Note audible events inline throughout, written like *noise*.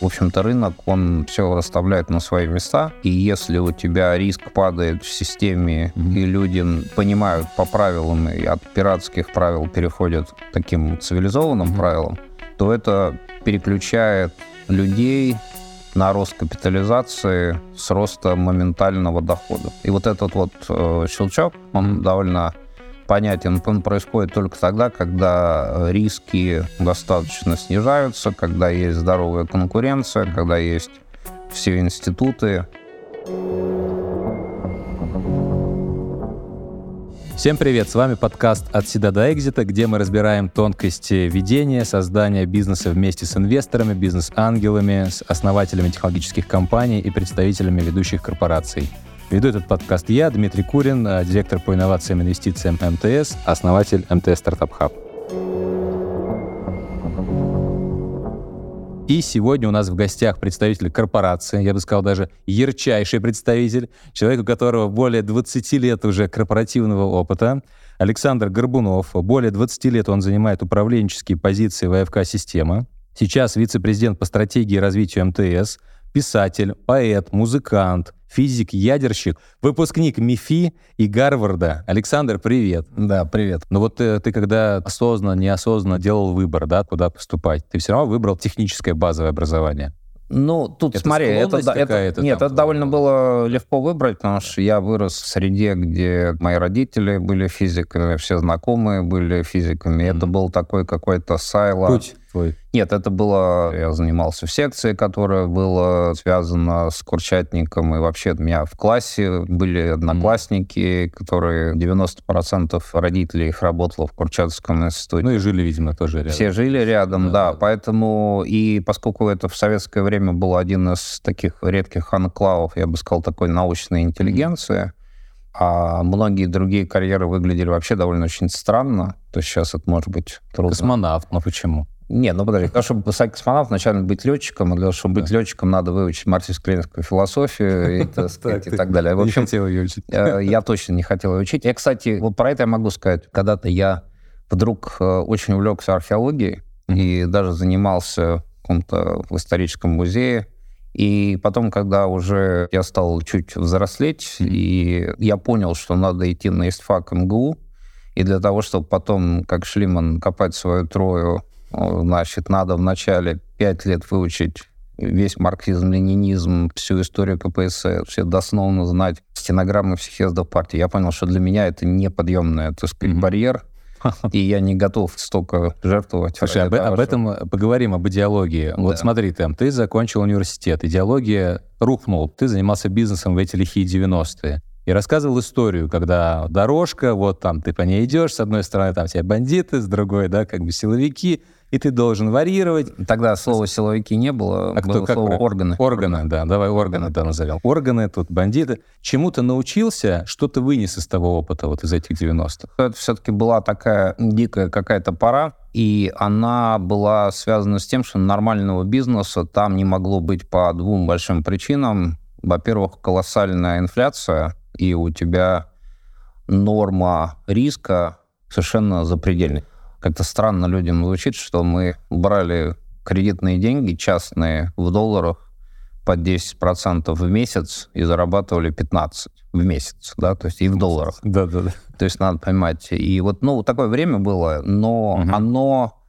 В общем-то, рынок, он все расставляет на свои места, и если у тебя риск падает в системе, mm-hmm. и люди понимают по правилам, и от пиратских правил переходят к таким цивилизованным mm-hmm. правилам, то это переключает людей на рост капитализации с роста моментального дохода. И вот этот вот э, щелчок, он довольно понятен. Он происходит только тогда, когда риски достаточно снижаются, когда есть здоровая конкуренция, когда есть все институты. Всем привет! С вами подкаст «От седа до экзита», где мы разбираем тонкости ведения, создания бизнеса вместе с инвесторами, бизнес-ангелами, с основателями технологических компаний и представителями ведущих корпораций. Веду этот подкаст я, Дмитрий Курин, э, директор по инновациям и инвестициям МТС, основатель МТС Стартап Хаб. И сегодня у нас в гостях представитель корпорации, я бы сказал даже ярчайший представитель, человек, у которого более 20 лет уже корпоративного опыта, Александр Горбунов. Более 20 лет он занимает управленческие позиции в АФК-система. Сейчас вице-президент по стратегии и развитию МТС, писатель, поэт, музыкант, физик, ядерщик, выпускник МИФИ и Гарварда. Александр, привет. Да, привет. Ну вот ты, э, ты когда осознанно, неосознанно делал выбор, да, куда поступать, ты все равно выбрал техническое базовое образование. Ну, тут это смотри, это, это нет, это довольно было легко выбрать, потому что я вырос в среде, где мои родители были физиками, все знакомые были физиками. Mm-hmm. Это был такой какой-то сайло. Путь твой? Нет, это было... Я занимался в секции, которая была связана с Курчатником, и вообще у меня в классе были одноклассники, которые 90% родителей их работало в Курчатском институте. Ну и жили, видимо, тоже рядом. Все жили рядом, да, да. Поэтому, и поскольку это в советское время был один из таких редких анклавов, я бы сказал, такой научной интеллигенции, а многие другие карьеры выглядели вообще довольно очень странно. То сейчас это может быть трудно. Космонавт, но почему? Не, ну подожди, для того, чтобы стать космонавтом, вначале быть летчиком, а для того, чтобы быть летчиком, надо выучить марксистско-ленинскую философию и, *laughs* так, сказать, и так далее. В общем, не хотел ее учить. Э, я точно не хотел ее учить. Я, кстати, вот про это я могу сказать. Когда-то я вдруг э, очень увлекся археологией и даже занимался в каком-то в историческом музее. И потом, когда уже я стал чуть взрослеть, и я понял, что надо идти на ИСТФАК МГУ, и для того, чтобы потом, как Шлиман, копать свою трою Значит, надо вначале пять лет выучить весь марксизм, ленинизм, всю историю КПСС, все дословно знать стенограммы всех съездов партии. Я понял, что для меня это неподъемный, так сказать, mm-hmm. барьер, *laughs* и я не готов столько жертвовать. Слушай, об, того, об этом что... поговорим, об идеологии. Да. Вот смотри, там, ты закончил университет, идеология рухнула, ты занимался бизнесом в эти лихие 90-е и рассказывал историю, когда дорожка, вот там ты по ней идешь, с одной стороны там все бандиты, с другой, да, как бы силовики, и ты должен варьировать. Тогда слова силовики не было, а было кто, слово как органы. Органы, да, давай органы, да, назовем. Органы, тут бандиты. Чему ты научился, что ты вынес из того опыта, вот из этих 90-х? Это все-таки была такая дикая какая-то пора, и она была связана с тем, что нормального бизнеса там не могло быть по двум большим причинам. Во-первых, колоссальная инфляция, и у тебя норма риска совершенно запредельная. Как-то странно людям звучит, что мы брали кредитные деньги частные в долларах по 10% в месяц и зарабатывали 15 в месяц, да, то есть и в долларах. Да, да, да. То есть надо понимать. И вот, ну, такое время было, но угу. оно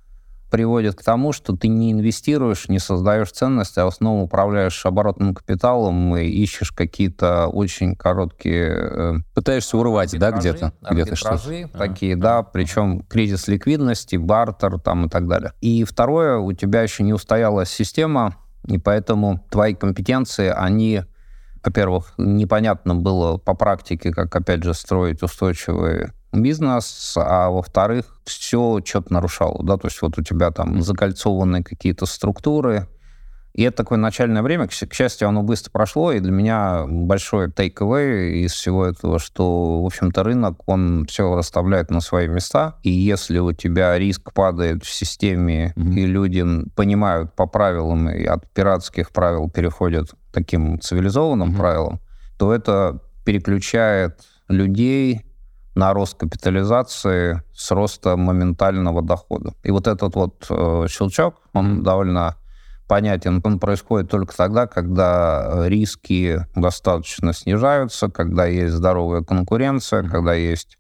приводит к тому, что ты не инвестируешь, не создаешь ценности, а в основном управляешь оборотным капиталом и ищешь какие-то очень короткие... Э, Пытаешься урвать, да, где-то? Где-то что такие, а, да, причем кризис ликвидности, бартер там и так далее. И второе, у тебя еще не устоялась система, и поэтому твои компетенции, они во-первых, непонятно было по практике, как, опять же, строить устойчивые бизнес, а во-вторых, все что-то нарушало, да, то есть вот у тебя там закольцованные какие-то структуры, и это такое начальное время, к, счастью, оно быстро прошло, и для меня большой take-away из всего этого, что, в общем-то, рынок, он все расставляет на свои места, и если у тебя риск падает в системе, mm-hmm. и люди понимают по правилам, и от пиратских правил переходят к таким цивилизованным mm-hmm. правилам, то это переключает людей на рост капитализации с роста моментального дохода. И вот этот вот э, щелчок, он mm-hmm. довольно понятен. Он происходит только тогда, когда риски достаточно снижаются, когда есть здоровая конкуренция, mm-hmm. когда есть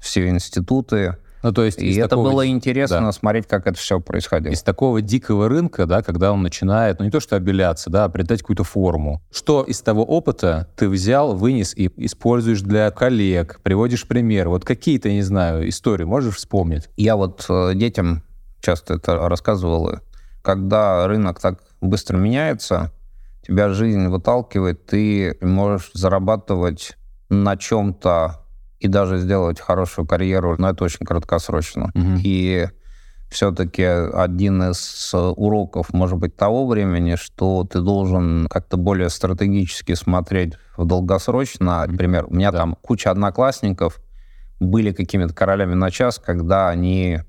все институты, ну, то есть и это такого... было интересно да. смотреть, как это все происходило. Из такого дикого рынка, да, когда он начинает, ну не то что обеляться, да, а придать какую-то форму. Что из того опыта ты взял, вынес и используешь для коллег, приводишь пример? Вот какие-то, не знаю, истории можешь вспомнить? Я вот э, детям часто это рассказывал. Когда рынок так быстро меняется, тебя жизнь выталкивает, ты можешь зарабатывать на чем-то и даже сделать хорошую карьеру, но это очень краткосрочно. Угу. И все-таки один из уроков, может быть, того времени, что ты должен как-то более стратегически смотреть в долгосрочно. Например, у меня да. там куча одноклассников были какими-то королями на час, когда они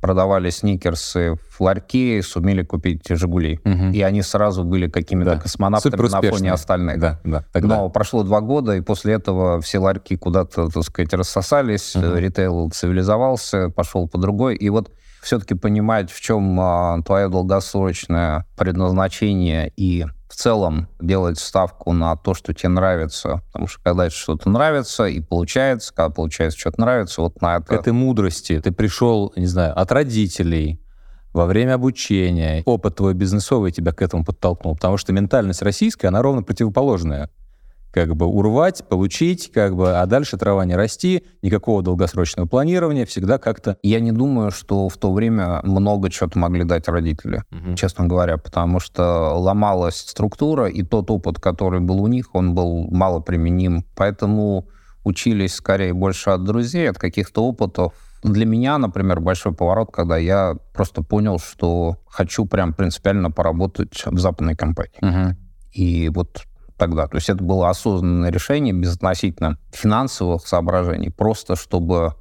продавали сникерсы в ларьке, сумели купить «Жигули». Угу. И они сразу были какими-то да. космонавтами на фоне остальных. Да, да, тогда. Но прошло два года, и после этого все ларьки куда-то, так сказать, рассосались, угу. ритейл цивилизовался, пошел по другой. И вот все-таки понимать, в чем а, твое долгосрочное предназначение и в целом делать ставку на то, что тебе нравится. Потому что когда что-то нравится и получается, когда получается что-то нравится, вот на это... Этой мудрости ты пришел, не знаю, от родителей, во время обучения, опыт твой бизнесовый тебя к этому подтолкнул, потому что ментальность российская, она ровно противоположная как бы урвать, получить, как бы, а дальше трава не расти, никакого долгосрочного планирования, всегда как-то... Я не думаю, что в то время много чего-то могли дать родители, угу. честно говоря, потому что ломалась структура, и тот опыт, который был у них, он был мало применим. Поэтому учились скорее больше от друзей, от каких-то опытов. Для меня, например, большой поворот, когда я просто понял, что хочу прям принципиально поработать в западной компании. Угу. И вот тогда. То есть это было осознанное решение безотносительно финансовых соображений, просто чтобы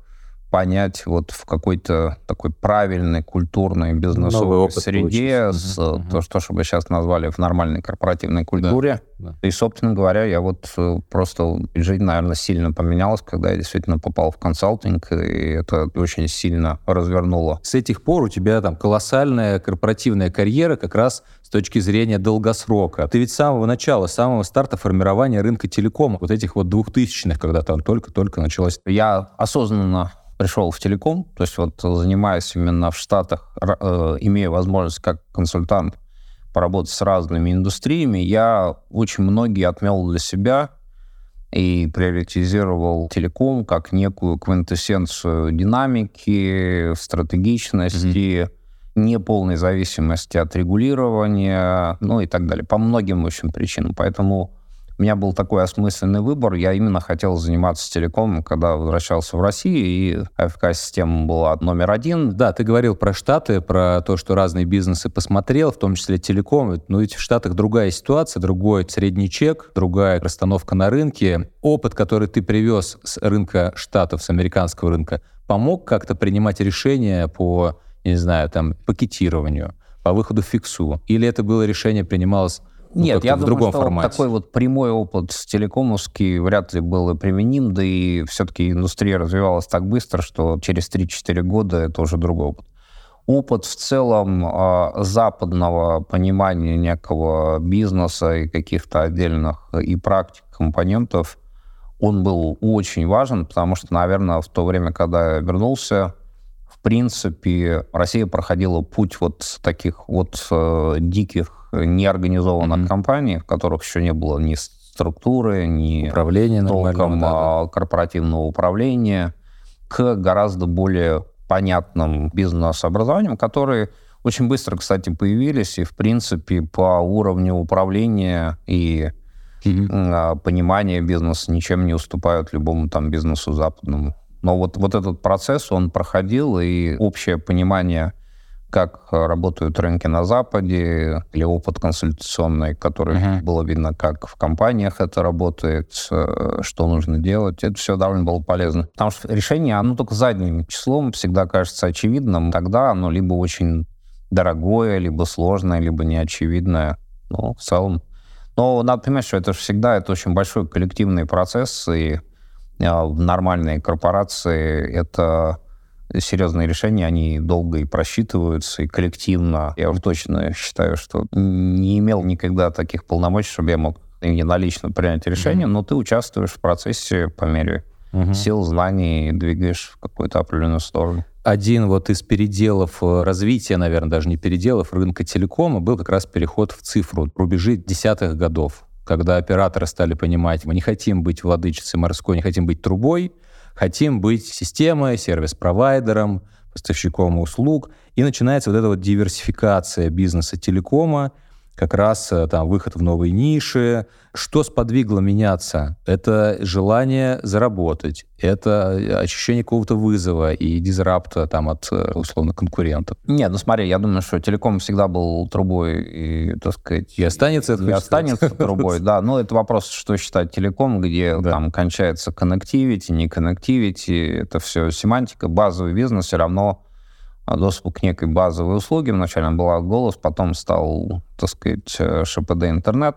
понять вот в какой-то такой правильной культурной бизнесовой среде, с, угу. то, что, что бы сейчас назвали в нормальной корпоративной культуре. Да, да. И, собственно говоря, я вот э, просто жизнь, наверное, сильно поменялась, когда я действительно попал в консалтинг, и это очень сильно развернуло. С этих пор у тебя там колоссальная корпоративная карьера как раз с точки зрения долгосрока. Ты ведь с самого начала, с самого старта формирования рынка телекома, вот этих вот двухтысячных, когда там только-только началось. Я осознанно пришел в телеком, то есть вот занимаясь именно в Штатах, э, имея возможность как консультант поработать с разными индустриями, я очень многие отмел для себя и приоритизировал телеком как некую квинтэссенцию динамики, стратегичности, mm-hmm. неполной зависимости от регулирования, ну и так далее, по многим очень причинам. Поэтому у меня был такой осмысленный выбор. Я именно хотел заниматься телекомом, когда возвращался в Россию, и АФК-система была номер один. Да, ты говорил про Штаты, про то, что разные бизнесы посмотрел, в том числе телеком. Но ведь в Штатах другая ситуация, другой средний чек, другая расстановка на рынке. Опыт, который ты привез с рынка Штатов, с американского рынка, помог как-то принимать решения по, не знаю, там, пакетированию, по выходу в фиксу? Или это было решение принималось Нет, я в думаю, другом что формате. такой вот прямой опыт с телекомовский вряд ли был применим, да и все-таки индустрия развивалась так быстро, что через 3-4 года это уже другой опыт. Опыт в целом э, западного понимания некого бизнеса и каких-то отдельных и практик, компонентов, он был очень важен, потому что, наверное, в то время, когда я вернулся, в принципе, Россия проходила путь вот таких вот э, диких неорганизованных mm-hmm. компаний, в которых еще не было ни структуры, ни управления толком да, да. корпоративного управления, к гораздо более понятным бизнес-образованиям, которые очень быстро, кстати, появились, и, в принципе, по уровню управления и mm-hmm. понимания бизнеса ничем не уступают любому там бизнесу западному. Но вот, вот этот процесс, он проходил, и общее понимание как работают рынки на Западе, или опыт консультационный, который uh-huh. было видно, как в компаниях это работает, э, что нужно делать. Это все довольно было полезно. Потому что решение, оно только задним числом всегда кажется очевидным. Тогда оно либо очень дорогое, либо сложное, либо неочевидное. Но в целом... Но надо понимать, что это же всегда это очень большой коллективный процесс, и э, в нормальной корпорации это серьезные решения, они долго и просчитываются, и коллективно. Я уже точно считаю, что не имел никогда таких полномочий, чтобы я мог единолично принять решение, mm-hmm. но ты участвуешь в процессе по мере mm-hmm. сил, знаний, двигаешь в какую-то определенную сторону. Один вот из переделов э, развития, наверное, даже не переделов рынка телекома был как раз переход в цифру, рубежи десятых годов, когда операторы стали понимать, мы не хотим быть владычицей морской, не хотим быть трубой, хотим быть системой, сервис-провайдером, поставщиком услуг. И начинается вот эта вот диверсификация бизнеса телекома, как раз э, там выход в новые ниши. Что сподвигло меняться? Это желание заработать, это э, ощущение какого-то вызова и дизрапта там от, э, условно, конкурентов. Нет, ну смотри, я думаю, что телеком всегда был трубой и, так сказать... И останется это И останется трубой, да. Но это вопрос, что считать телеком, где там кончается connectivity, не connectivity, это все семантика, базовый бизнес все равно доступ к некой базовой услуге. Вначале была голос, потом стал, так сказать, э, ШПД интернет.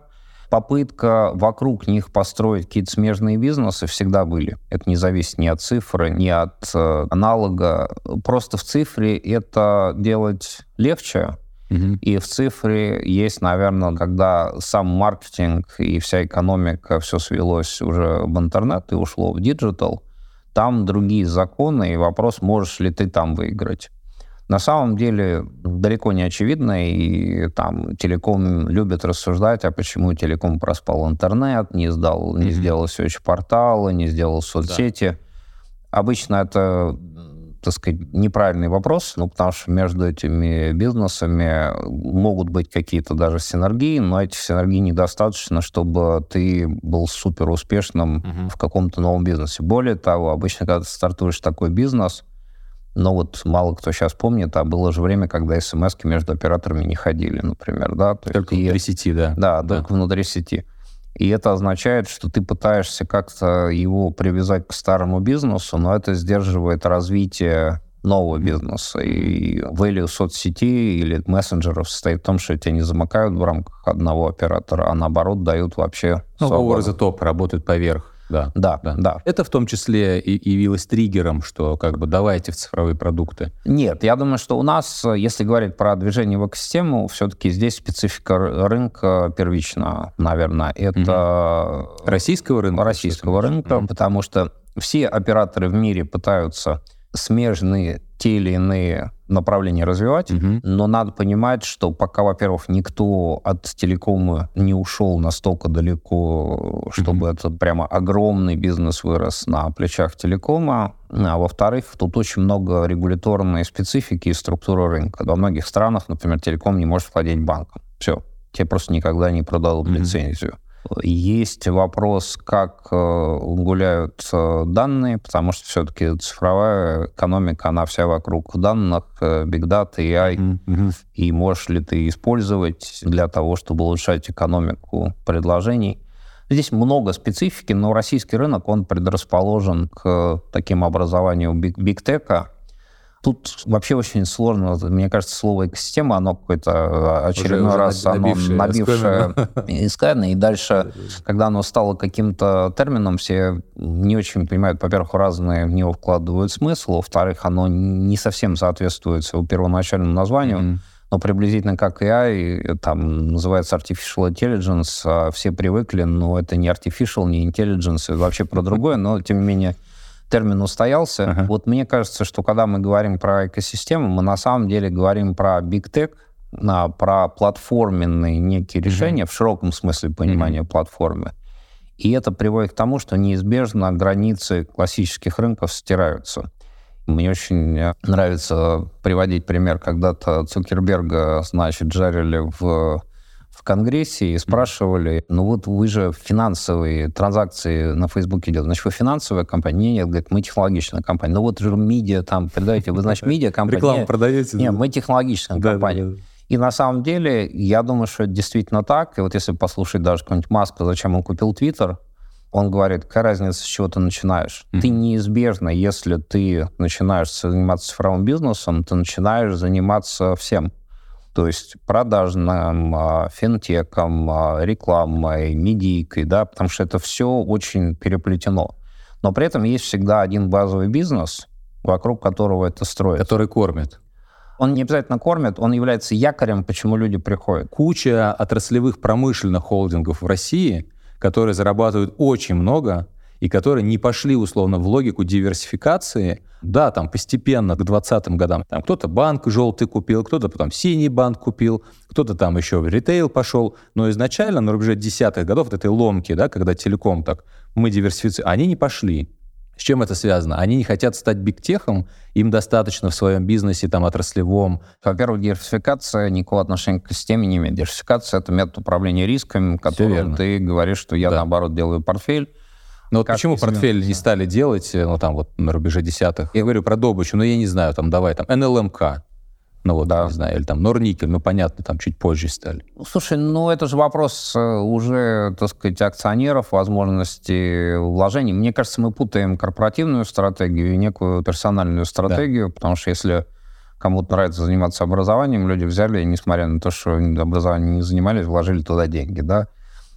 Попытка вокруг них построить какие-то смежные бизнесы всегда были. Это не зависит ни от цифры, ни от э, аналога. Просто в цифре это делать легче, И в цифре есть, наверное, когда сам маркетинг и вся экономика, все свелось уже в интернет и ушло в digital, там другие законы, и вопрос, можешь ли ты там выиграть. На самом деле далеко не очевидно, и там телеком любит рассуждать, а почему телеком проспал интернет, не, сдал, не mm-hmm. сделал сеть-порталы, не сделал соцсети. Да. Обычно это так сказать, неправильный вопрос, ну, потому что между этими бизнесами могут быть какие-то даже синергии, но этих синергий недостаточно, чтобы ты был супер успешным uh-huh. в каком-то новом бизнесе. Более того, обычно, когда ты стартуешь такой бизнес, но вот мало кто сейчас помнит, а было же время, когда смс между операторами не ходили, например, да? То только есть, внутри сети, да. Да, да, только внутри сети. И это означает, что ты пытаешься как-то его привязать к старому бизнесу, но это сдерживает развитие нового бизнеса. И value соцсети или мессенджеров состоит в том, что тебя не замыкают в рамках одного оператора, а наоборот дают вообще... Ну, over the top, работают поверх. Да, да, да, да. Это в том числе и явилось триггером, что как бы давайте в цифровые продукты. Нет, я думаю, что у нас, если говорить про движение в экосистему, все-таки здесь специфика рынка первична, наверное. Это угу. российского рынка. Российского рынка, угу. потому что все операторы в мире пытаются смежные те или иные направления развивать, угу. но надо понимать, что пока, во-первых, никто от телекома не ушел настолько далеко, чтобы угу. это прямо огромный бизнес вырос на плечах телекома, а во-вторых, тут очень много регуляторной специфики и структуры рынка. Во многих странах, например, телеком не может владеть банком. Все, тебе просто никогда не продадут угу. лицензию. Есть вопрос, как э, гуляют э, данные, потому что все-таки цифровая экономика, она вся вокруг данных, э, big data, AI. Mm-hmm. И можешь ли ты использовать для того, чтобы улучшать экономику предложений? Здесь много специфики, но российский рынок, он предрасположен к таким образованию биг-тека, Тут вообще очень сложно, мне кажется, слово экосистема, оно какой-то а, очередной уже, раз оно набившее, набившее искально, *laughs* и дальше, когда оно стало каким-то термином, все не очень понимают, во-первых, разные в него вкладывают смысл, во-вторых, оно не совсем соответствует своему первоначальному названию, mm-hmm. но приблизительно как AI, там называется artificial intelligence, а все привыкли, но это не artificial, не intelligence, это вообще про другое, но тем не менее термин устоялся. Uh-huh. Вот мне кажется, что когда мы говорим про экосистему, мы на самом деле говорим про big tech, на, про платформенные некие решения uh-huh. в широком смысле понимания uh-huh. платформы. И это приводит к тому, что неизбежно границы классических рынков стираются. Мне очень э, нравится приводить пример, когда-то Цукерберга, значит, жарили в в Конгрессе и спрашивали, ну вот вы же финансовые транзакции на Фейсбуке делаете, значит, вы финансовая компания? Нет, говорит, мы технологичная компания. Ну вот же медиа там передаете, вы, значит, медиа *laughs* компания. Рекламу продаете? Нет, мы технологичная компания. И на самом деле, я думаю, что это действительно так. И вот если послушать даже какого-нибудь Маска, зачем он купил Твиттер, он говорит, какая разница, с чего ты начинаешь? Mm-hmm. Ты неизбежно, если ты начинаешь заниматься цифровым бизнесом, ты начинаешь заниматься всем то есть продажным, а, финтеком, а, рекламой, медийкой, да, потому что это все очень переплетено. Но при этом есть всегда один базовый бизнес, вокруг которого это строится. Который кормит. Он не обязательно кормит, он является якорем, почему люди приходят. Куча отраслевых промышленных холдингов в России, которые зарабатывают очень много, и которые не пошли условно в логику диверсификации. Да, там постепенно к 2020 годам там кто-то банк желтый купил, кто-то потом синий банк купил, кто-то там еще в ритейл пошел, но изначально на рубеже десятых годов вот этой ломки, да, когда телеком так, мы диверсифицируем, они не пошли. С чем это связано? Они не хотят стать бигтехом, им достаточно в своем бизнесе, там, отраслевом. Во-первых, диверсификация никакого отношения к системе не имеет. Диверсификация — это метод управления рисками, которым ты говоришь, что я, да. наоборот, делаю портфель, но вот почему портфель не стали делать, э, ну, там, вот, на рубеже десятых? Я говорю про добычу, но я не знаю, там, давай, там, НЛМК, ну вот, да. не знаю, или там Норникель, ну понятно, там чуть позже стали. Слушай, ну это же вопрос э, уже, так сказать, акционеров, возможности вложений. Мне кажется, мы путаем корпоративную стратегию и некую персональную стратегию, да. потому что если кому-то нравится заниматься образованием, люди взяли, несмотря на то, что образованием не занимались, вложили туда деньги, да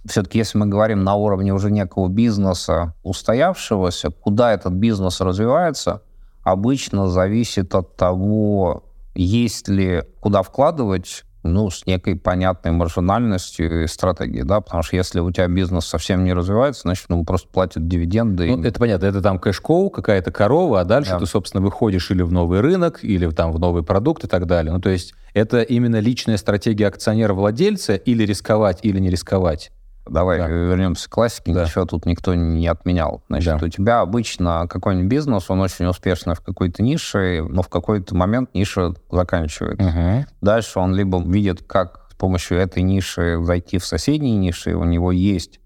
все-таки если мы говорим на уровне уже некого бизнеса устоявшегося, куда этот бизнес развивается, обычно зависит от того, есть ли куда вкладывать, ну, с некой понятной маржинальностью и стратегией, да, потому что если у тебя бизнес совсем не развивается, значит, ну, просто платят дивиденды. Ну, и... это понятно, это там кэш-коу, какая-то корова, а дальше да. ты, собственно, выходишь или в новый рынок, или там в новый продукт и так далее. Ну, то есть это именно личная стратегия акционера-владельца или рисковать, или не рисковать. Давай да. вернемся к классике, да. ничего тут никто не отменял. Значит, да. у тебя обычно какой-нибудь бизнес, он очень успешный в какой-то нише, но в какой-то момент ниша заканчивается. Угу. Дальше он либо видит, как с помощью этой ниши зайти в соседние ниши, у него есть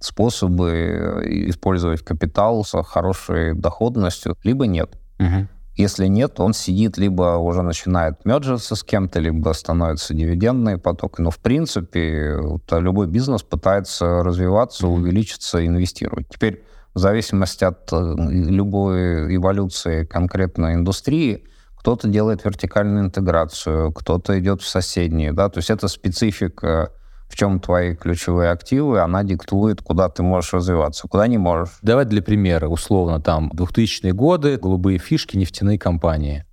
способы э, использовать капитал с хорошей доходностью, либо нет. Угу. Если нет, он сидит, либо уже начинает мерджиться с кем-то, либо становится дивидендный поток. Но, в принципе, вот, любой бизнес пытается развиваться, увеличиться, инвестировать. Теперь, в зависимости от э, любой эволюции конкретной индустрии, кто-то делает вертикальную интеграцию, кто-то идет в соседние, да, то есть это специфика в чем твои ключевые активы, она диктует, куда ты можешь развиваться, куда не можешь. Давай для примера, условно, там, 2000-е годы, голубые фишки, нефтяные компании.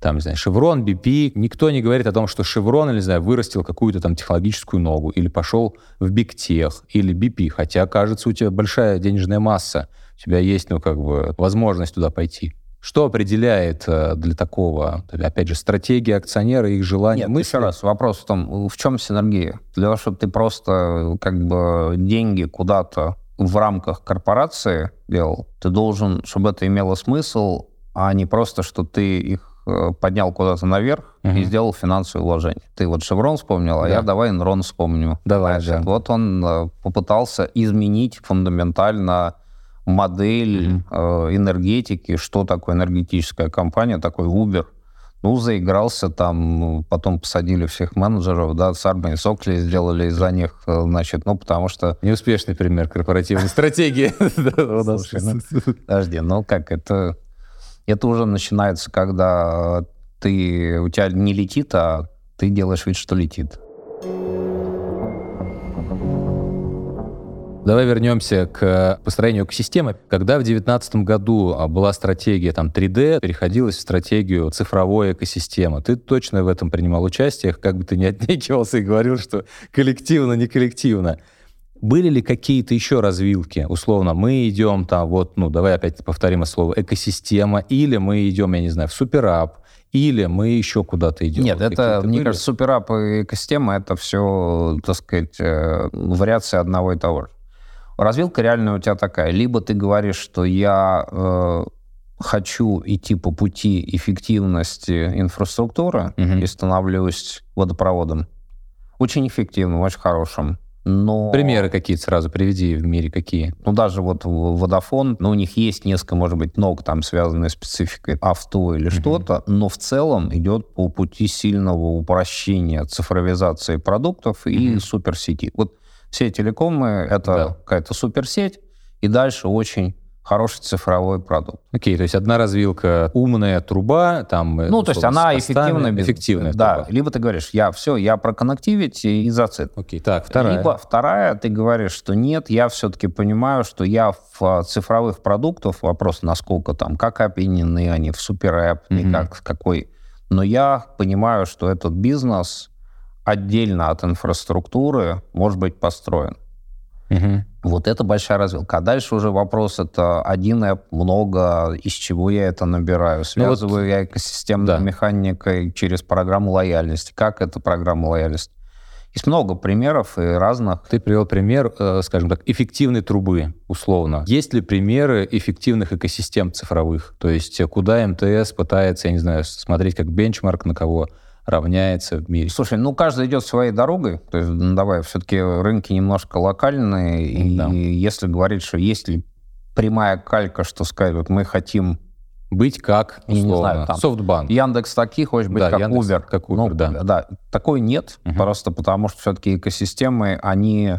Там, не знаю, Шеврон, BP. Никто не говорит о том, что Шеврон, или, не знаю, вырастил какую-то там технологическую ногу, или пошел в Бигтех, или BP. Хотя, кажется, у тебя большая денежная масса, у тебя есть, ну, как бы, возможность туда пойти. Что определяет э, для такого, опять же, стратегия акционера, их желание? Нет, мысли? еще раз, вопрос в том, в чем синергия? Для того, чтобы ты просто как бы деньги куда-то в рамках корпорации делал, ты должен, чтобы это имело смысл, а не просто, что ты их э, поднял куда-то наверх угу. и сделал финансовое вложение. Ты вот Шеврон вспомнил, а да. я давай Enron вспомню. Давай, Значит, да. Вот он э, попытался изменить фундаментально модель mm-hmm. э, энергетики, что такое энергетическая компания, такой Uber. Ну, заигрался там, ну, потом посадили всех менеджеров, да, Сарбан Сокли сделали из-за них, э, значит, ну, потому что... Неуспешный пример корпоративной стратегии. *laughs* Подожди, ну как, это... Это уже начинается, когда ты, у тебя не летит, а ты делаешь вид, что летит. Давай вернемся к построению экосистемы. Когда в 2019 году а, была стратегия там 3D, переходилась в стратегию цифровой экосистемы. Ты точно в этом принимал участие, как бы ты ни *laughs* отнекивался и говорил, что коллективно, не коллективно. Были ли какие-то еще развилки? Условно, мы идем там, вот, ну, давай опять повторим это слово, экосистема, или мы идем, я не знаю, в суперап, или мы еще куда-то идем? Нет, это, мне были? кажется, суперап и экосистема — это все, так сказать, э, вариации одного и того же. Развилка реальная у тебя такая. Либо ты говоришь, что я э, хочу идти по пути эффективности инфраструктуры угу. и становлюсь водопроводом. Очень эффективным, очень хорошим. Но... Примеры какие-то сразу приведи в мире, какие? Ну, даже вот Водофон, ну, у них есть несколько, может быть, ног там, связанные с спецификой авто или mm что-то, но в целом идет по пути сильного упрощения цифровизации продуктов mm и суперсети. Вот все телекомы — это да. какая-то суперсеть, и дальше очень хороший цифровой продукт. Окей, то есть одна развилка умная труба, там... Ну, то есть она эффективная. Эффективная Да, труба. либо ты говоришь, я все, я про коннективити и зацит. Окей, так, вторая. Либо вторая, ты говоришь, что нет, я все-таки понимаю, что я в а, цифровых продуктах, вопрос, насколько там, как опинены они в Мгм. и как, какой, но я понимаю, что этот бизнес отдельно от инфраструктуры может быть построен. Мгм. Вот это большая развилка. А дальше уже вопрос, это один app, много, из чего я это набираю. Связываю я экосистемной да. механикой через программу лояльности. Как эта программа лояльности? Есть много примеров и разных. Ты привел пример, э, скажем так, эффективной трубы, условно. Есть ли примеры эффективных экосистем цифровых? То есть э, куда МТС пытается, я не знаю, смотреть как бенчмарк, на кого равняется в мире? Слушай, ну каждый идет своей дорогой. То есть, ну, давай, все-таки рынки немножко локальные. И Да. если говорить, что есть ли прямая калька, что сказать, вот мы хотим Быть как, Я не условно, знаю, там, Софтбанк. Яндекс такие, хочешь быть Да, как Яндекс Uber. как Uber, да. Да, такой нет, Мгм. просто потому что все-таки экосистемы, они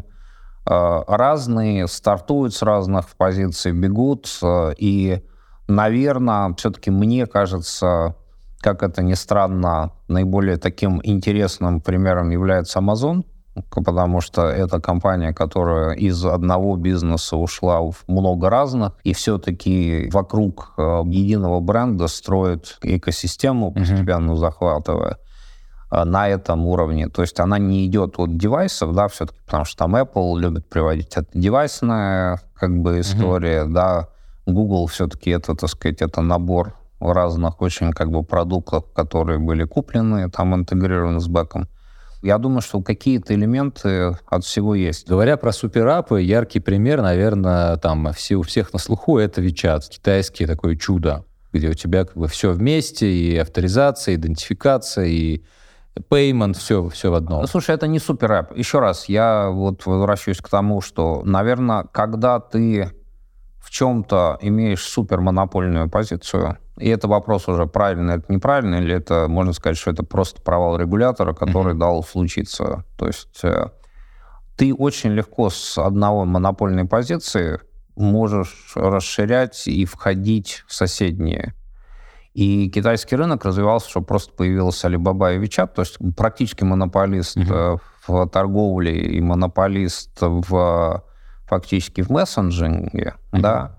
э, разные, стартуют с разных позиций, бегут, э, и, наверное, все-таки мне кажется, как это ни странно, наиболее таким интересным примером является Amazon, потому что это компания, которая из одного бизнеса ушла в много разных, и все-таки вокруг э, единого бренда строит экосистему, постепенно захватывая э, на этом уровне. То есть она не идет от девайсов, да, все-таки, потому что там Apple любит приводить это девайсная как бы история, да, Google все-таки это, так сказать, это набор разных очень как бы продуктов, которые были куплены, там интегрированы с бэком. Я думаю, что какие-то элементы от всего есть. Говоря про суперапы, яркий пример, наверное, там все, у всех на слуху это WeChat, китайский такое чудо, где у тебя как бы все вместе, и авторизация, и идентификация, и payment, все, все в одном. Ну, Слушай, это не супер рэп. Еще раз, я вот возвращаюсь к тому, что, наверное, когда ты в чем-то имеешь супермонопольную позицию, и это вопрос уже правильно, это неправильно, или это, можно сказать, что это просто провал регулятора, который дал случиться. То есть э, ты очень легко с одного монопольной позиции можешь расширять и входить в соседние. И китайский рынок развивался, что просто появился Alibaba и WeChat, то есть практически монополист э, в торговле и монополист в фактически в мессенджинге, Мгм. да,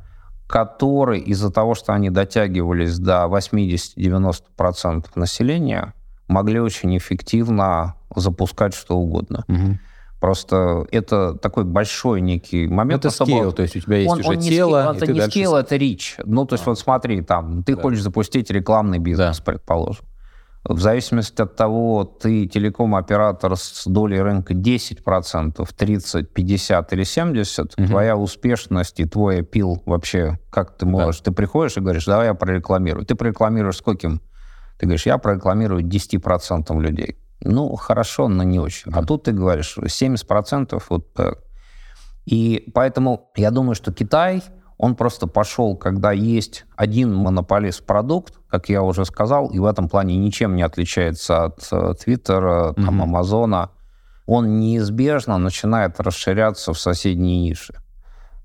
который из-за того, что они дотягивались до 80-90% населения, могли очень эффективно запускать что угодно. Мгм. Просто это такой большой некий момент. Это особо- скейл, то есть у тебя есть он, уже он не тело, скейл, это не дальше скейл, это рич. Ну, то есть А. вот смотри, там, ты Да. хочешь запустить рекламный бизнес, предположим. В зависимости от того, ты телеком-оператор с долей рынка 10%, 30, 50 или 70, Мгм. твоя успешность и твой пил вообще, как ты можешь? Ты приходишь и говоришь, давай я прорекламирую. Ты прорекламируешь скольким? Ты говоришь, я прорекламирую 10% людей. Ну, хорошо, но не очень. А Да. тут ты говоришь, 70% вот. И поэтому я думаю, что Китай, он просто пошел, когда есть один монополист продукт, как я уже сказал, и в этом плане ничем не отличается от э, Твиттера, там. Амазона, он неизбежно начинает расширяться в соседние ниши.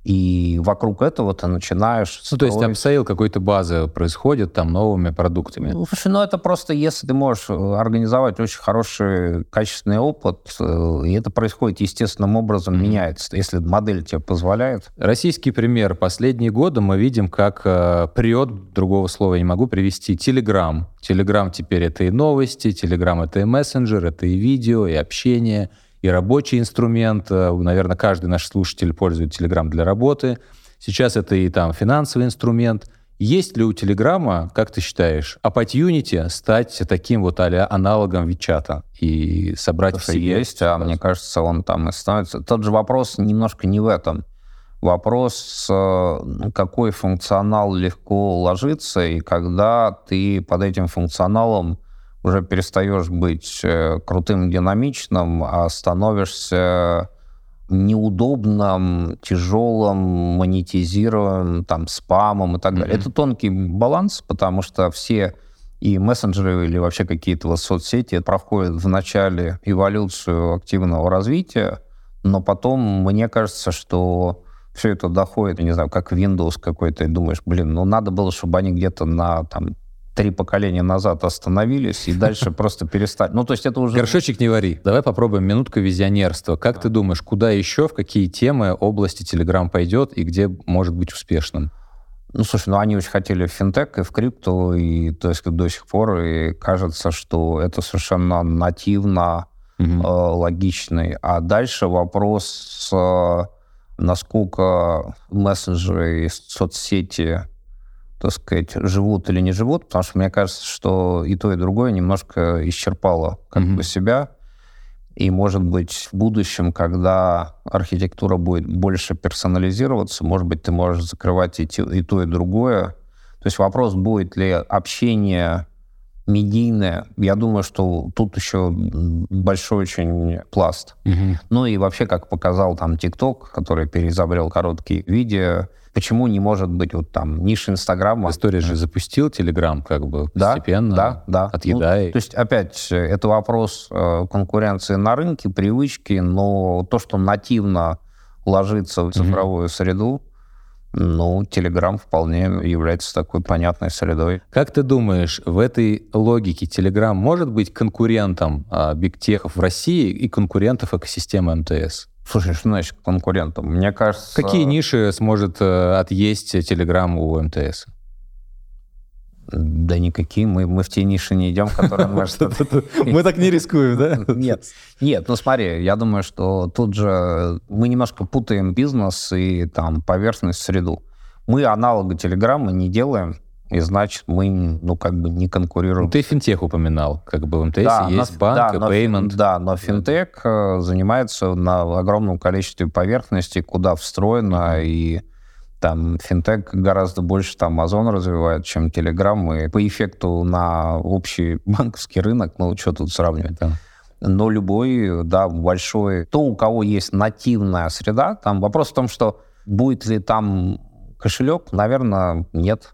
И вокруг этого ты начинаешь... Ну, то есть строить- upsell какой-то базы происходит там новыми продуктами. ну, слушай, ну это просто, если ты можешь э, организовать очень хороший, качественный опыт, э, и это происходит естественным образом, Мгм. меняется, если модель тебе позволяет. Российский пример. Последние годы мы видим, как э, прет, другого слова не могу привести, Телеграм. Телеграм теперь это и новости, Телеграм это и мессенджер, это и видео, и общение, и рабочий инструмент. Э, Наверное, каждый наш слушатель пользует Телеграм для работы. Сейчас это и там финансовый инструмент. Есть ли у Телеграма, как ты считаешь, opportunity стать таким вот а аналогом Вичата и собрать в Слушай, себе... есть, а мне кажется, он там и становится. Тот же вопрос немножко не в этом. Вопрос, э, ну, какой функционал легко ложится, и когда ты под этим функционалом уже перестаешь быть э, крутым, динамичным, а становишься неудобным, тяжелым, монетизируемым, там, спамом и так далее. Мгм. Это тонкий баланс, потому что все и мессенджеры или вообще какие-то вот соцсети проходят в начале эволюцию активного развития, но потом мне кажется, что все это доходит, не знаю, как Windows какой-то, и думаешь, блин, ну надо было, чтобы они где-то на там три поколения назад остановились и дальше *laughs* просто перестали. Ну, то есть это уже... Горшочек не вари. Давай попробуем минутку визионерства. Как ты думаешь, куда еще, в какие темы области Telegram пойдет и где может быть успешным? Ну, слушай, ну они очень хотели в финтек и в крипту, и то есть до сих пор, и кажется, что это совершенно нативно, угу. э, логичный. А дальше вопрос, э, насколько мессенджеры и соцсети так сказать, живут или не живут, потому что мне кажется, что и то, и другое немножко исчерпало как mm-hmm. бы себя. И, может быть, в будущем, когда архитектура будет больше персонализироваться, может быть, ты можешь закрывать и, те, и то, и другое. То есть вопрос, будет ли общение медийное. Я думаю, что тут еще большой очень пласт. Угу. Ну и вообще, как показал там ТикТок, который переизобрел короткие видео, Почему не может быть вот там ниша Инстаграма? История же запустил Телеграм как бы постепенно, да, да, отъедая. Ну, то есть, опять, это вопрос э, конкуренции на рынке, привычки, но то, что нативно ложится в цифровую mm-hmm. среду, ну, Telegram вполне является такой понятной средой. Как ты думаешь, в этой логике Telegram может быть конкурентом а, бигтехов в России и конкурентов экосистемы МТС? Слушай, что значит конкурентом? Мне кажется... Какие ниши сможет э, отъесть Telegram у МТС? Да никакие, мы, мы в те ниши не идем, которые *laughs* может... *laughs* Мы так не рискуем, да? *laughs* Нет, нет, ну смотри, я думаю, что тут же мы немножко путаем бизнес и там поверхность, среду. Мы аналога Телеграма не делаем, и значит мы, ну, как бы не конкурируем. Ты финтех упоминал, как бы в МТС да, есть но, банк, да, но, payment. Да, но финтех э, занимается на огромном количестве поверхностей, куда встроено, и там финтех гораздо больше там Amazon развивает, чем Telegram, и по эффекту на общий *laughs* банковский рынок, ну, что тут сравнивать, да. Но любой, да, большой, то, у кого есть нативная среда, там вопрос в том, что будет ли там кошелек, наверное, нет.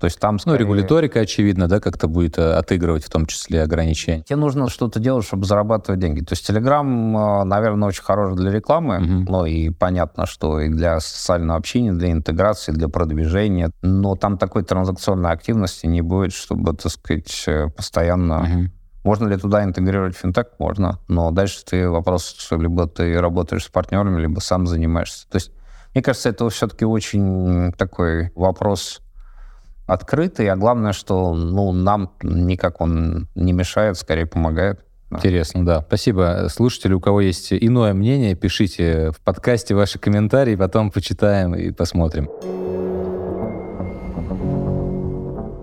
То есть там... Ну, скорее... Ну, регуляторика, очевидно, да, как-то будет э, отыгрывать в том числе ограничения. Тебе нужно что-то делать, чтобы зарабатывать деньги. То есть Telegram, э, наверное, очень хорош для рекламы, угу. ну и понятно, что и для социального общения, для интеграции, для продвижения, но там такой транзакционной активности не будет, чтобы, так сказать, э, постоянно... Угу. Можно ли туда интегрировать финтех? Можно. Но дальше ты вопрос, что либо ты работаешь с партнерами, либо сам занимаешься. То есть, мне кажется, это все-таки очень такой вопрос открытый, а главное, что ну, нам никак он не мешает, скорее помогает. Интересно, да. Спасибо. Слушатели, у кого есть иное мнение, пишите в подкасте ваши комментарии, потом почитаем и посмотрим.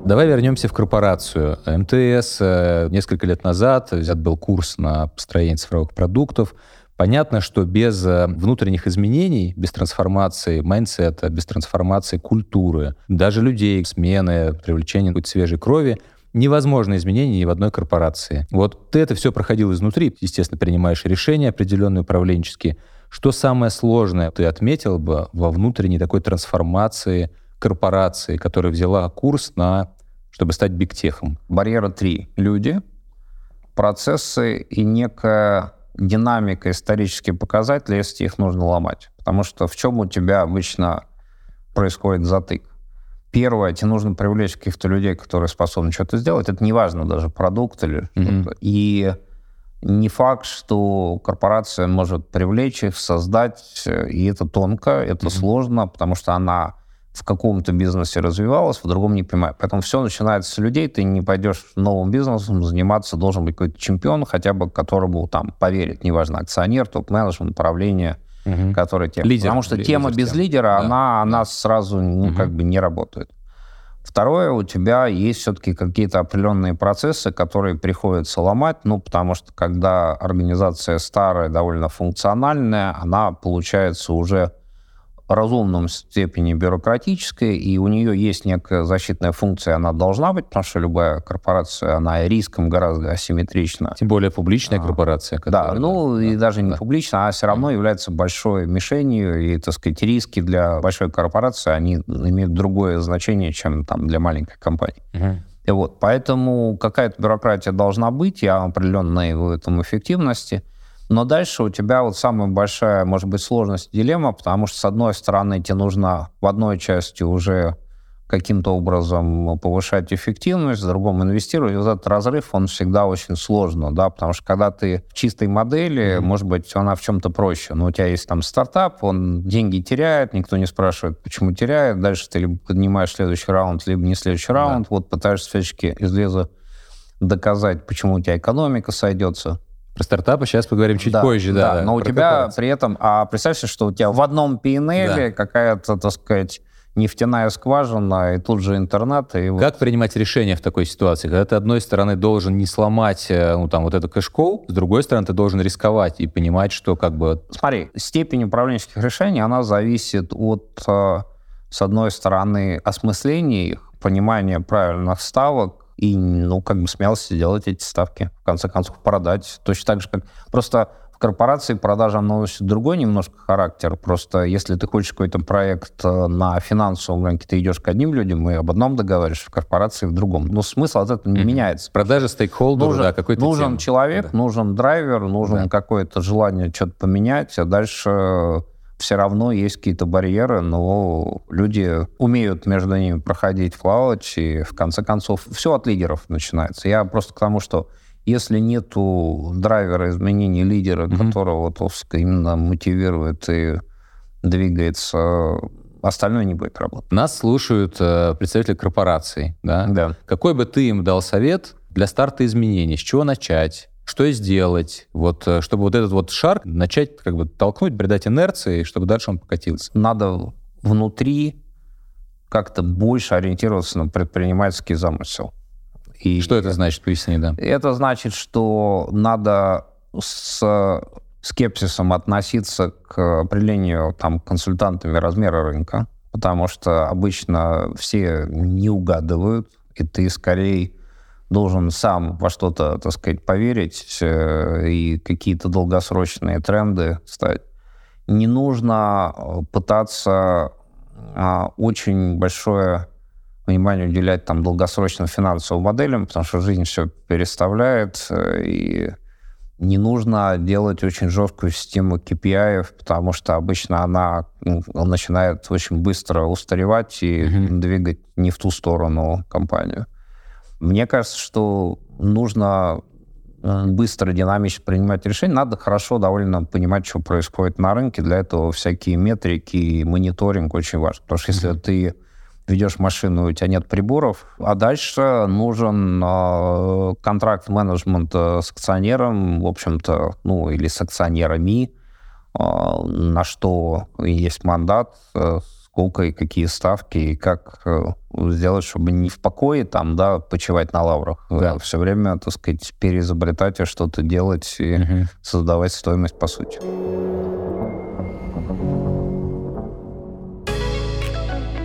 Давай вернемся в корпорацию. МТС э, несколько лет назад взят был курс на построение цифровых продуктов. Понятно, что без э, внутренних изменений, без трансформации mindset а, без трансформации культуры, даже людей, смены, привлечения какой-то свежей крови, невозможно изменения ни в одной корпорации. Вот ты это все проходил изнутри, естественно, принимаешь решения определенные управленческие. Что самое сложное ты отметил бы во внутренней такой трансформации корпорации, которая взяла курс на чтобы стать бигтехом? Барьера три. Люди, процессы и некая динамика, исторические показатели, если их нужно ломать. Потому что в чем у тебя обычно происходит затык? Первое, тебе нужно привлечь каких-то людей, которые способны что-то сделать. Это не важно даже продукт или mm-hmm. что-то. И не факт, что корпорация может привлечь их, создать. И это тонко, это mm-hmm. сложно, потому что она в каком-то бизнесе развивалась, в другом не понимаю. Поэтому все начинается с людей, ты не пойдешь новым бизнесом заниматься, должен быть какой-то чемпион, хотя бы которому там поверит, неважно, акционер, топ-менеджмент, управление, угу. который тема. Лидер. Потому что лидер, тема без тема. лидера, да. она, она сразу ну, угу. как бы не работает. Второе, у тебя есть все-таки какие-то определенные процессы, которые приходится ломать, ну, потому что когда организация старая, довольно функциональная, она получается уже разумном степени бюрократическая, и у нее есть некая защитная функция, она должна быть, потому что любая корпорация, она риском гораздо асимметрична. Тем более публичная а, корпорация. Которая, да, ну да, и даже да. не публичная, а все равно является большой мишенью, и, так сказать, риски для большой корпорации, они имеют другое значение, чем там для маленькой компании. Угу. И вот, поэтому какая-то бюрократия должна быть, я определенной в этом эффективности – Но дальше у тебя вот самая большая, может быть, сложность, дилемма, потому что, с одной стороны, тебе нужно в одной части уже каким-то образом повышать эффективность, в другом инвестировать. И вот этот разрыв, он всегда очень сложно, да, потому что когда ты в чистой модели, mm-hmm. может быть, она в чем-то проще, но у тебя есть там стартап, он деньги теряет, никто не спрашивает, почему теряет, дальше ты либо поднимаешь следующий раунд, либо не следующий раунд, да. вот пытаешься всячески из леза доказать, почему у тебя экономика сойдется. Про стартапы сейчас поговорим чуть да, позже, да. да но у тебя при этом, а представь себе, что у тебя в одном PNL да. какая-то, так сказать, нефтяная скважина, и тут же интернет. И вот... Как принимать решения в такой ситуации? Когда ты, одной стороны, должен не сломать э, ну, там, вот эту кэшкоу, с другой стороны, ты должен рисковать и понимать, что как бы... Смотри, степень управленческих решений, она зависит от, э, с одной стороны, осмысления их, понимания правильных ставок, и, ну, как бы смелости делать эти ставки, в конце концов, продать. Точно так же, как... Просто в корпорации продажа носит другой немножко характер. Просто если ты хочешь какой-то проект э, на финансовом рынке, ты идешь к одним людям и об одном договариваешь, в корпорации в другом. Но смысл от этого не mm-hmm. меняется. Продажа стейкхолдеру, нужен, да, какой-то Нужен темы. человек, да. нужен драйвер, нужен да. какое-то желание что-то поменять, а дальше все равно есть какие-то барьеры, но люди умеют между ними проходить, плавать, и в конце концов все от лидеров начинается. Я просто к тому, что если нету драйвера изменений лидера, mm-hmm. которого вот, именно мотивирует и двигается, остальное не будет работать. Нас слушают э, представители корпораций, да? Да. Какой бы ты им дал совет для старта изменений? С чего начать? Что сделать, вот, э, чтобы вот этот вот шар начать как бы толкнуть, придать инерции, чтобы дальше он покатился? Надо внутри как-то больше ориентироваться на предпринимательский замысел. И что это значит, поясни, да? Это значит, что надо с скепсисом относиться к определению там, консультантами размера рынка, потому что обычно все не угадывают, и ты скорее должен сам во что-то, так сказать, поверить э, и какие-то долгосрочные тренды ставить. Не нужно пытаться а, очень большое внимание уделять там долгосрочным финансовым моделям, потому что жизнь все переставляет, э, и не нужно делать очень жесткую систему KPI, потому что обычно она ну, начинает очень быстро устаревать и mm-hmm. двигать не в ту сторону компанию. Мне кажется, что нужно э, быстро, динамично принимать решения. Надо хорошо довольно понимать, что происходит на рынке. Для этого всякие метрики и мониторинг очень важны. Потому что если mm-hmm. ты ведешь машину, у тебя нет приборов, а дальше нужен э, контракт-менеджмент с акционером, в общем-то, ну, или с акционерами, э, на что есть мандат, э, сколько и какие ставки, и как э, сделать, чтобы не в покое там, да, почивать на лаврах, да. а все время, так сказать, переизобретать и что-то делать и угу. создавать стоимость по сути.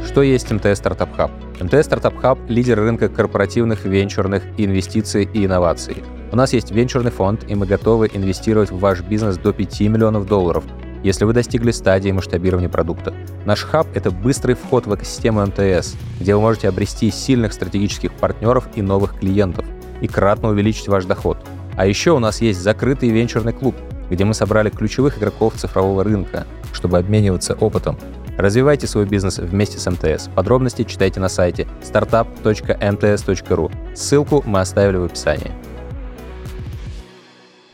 Что есть МТС Стартап Хаб? МТС Стартап Хаб – лидер рынка корпоративных венчурных инвестиций и инноваций. У нас есть венчурный фонд, и мы готовы инвестировать в ваш бизнес до 5 миллионов долларов, если вы достигли стадии масштабирования продукта. Наш хаб – это быстрый вход в экосистему МТС, где вы можете обрести сильных стратегических партнеров и новых клиентов, и кратно увеличить ваш доход. А еще у нас есть закрытый венчурный клуб, где мы собрали ключевых игроков цифрового рынка, чтобы обмениваться опытом Развивайте свой бизнес вместе с МТС. Подробности читайте на сайте startup.mts.ru. Ссылку мы оставили в описании.